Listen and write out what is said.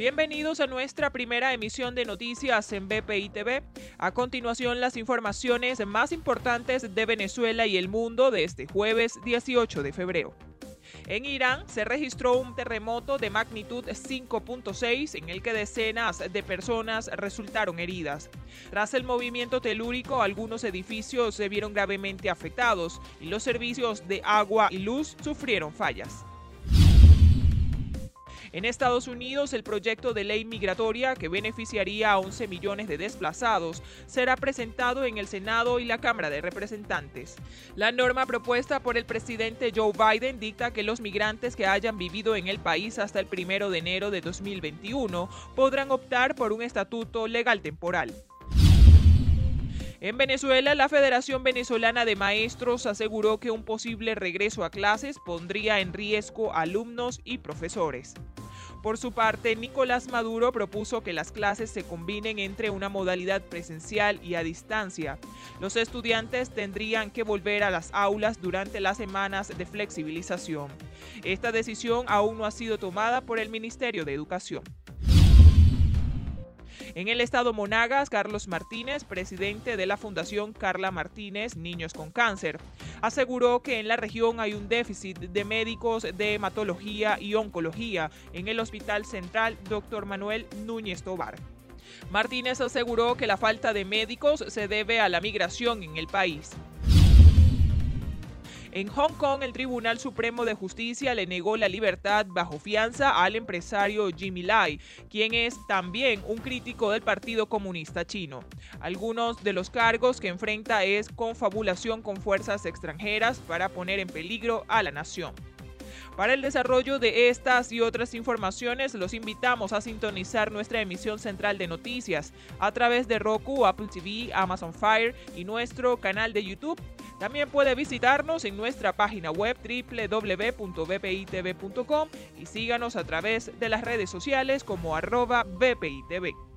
Bienvenidos a nuestra primera emisión de noticias en BPI TV. A continuación, las informaciones más importantes de Venezuela y el mundo de este jueves 18 de febrero. En Irán se registró un terremoto de magnitud 5.6 en el que decenas de personas resultaron heridas. Tras el movimiento telúrico, algunos edificios se vieron gravemente afectados y los servicios de agua y luz sufrieron fallas. En Estados Unidos, el proyecto de ley migratoria que beneficiaría a 11 millones de desplazados será presentado en el Senado y la Cámara de Representantes. La norma propuesta por el presidente Joe Biden dicta que los migrantes que hayan vivido en el país hasta el primero de enero de 2021 podrán optar por un estatuto legal temporal. En Venezuela, la Federación Venezolana de Maestros aseguró que un posible regreso a clases pondría en riesgo alumnos y profesores. Por su parte, Nicolás Maduro propuso que las clases se combinen entre una modalidad presencial y a distancia. Los estudiantes tendrían que volver a las aulas durante las semanas de flexibilización. Esta decisión aún no ha sido tomada por el Ministerio de Educación. En el estado Monagas, Carlos Martínez, presidente de la Fundación Carla Martínez Niños con Cáncer, aseguró que en la región hay un déficit de médicos de hematología y oncología en el Hospital Central Dr. Manuel Núñez Tobar. Martínez aseguró que la falta de médicos se debe a la migración en el país. En Hong Kong, el Tribunal Supremo de Justicia le negó la libertad bajo fianza al empresario Jimmy Lai, quien es también un crítico del Partido Comunista Chino. Algunos de los cargos que enfrenta es confabulación con fuerzas extranjeras para poner en peligro a la nación. Para el desarrollo de estas y otras informaciones, los invitamos a sintonizar nuestra emisión central de noticias a través de Roku, Apple TV, Amazon Fire y nuestro canal de YouTube. También puede visitarnos en nuestra página web www.bpitv.com y síganos a través de las redes sociales como arroba bpitv.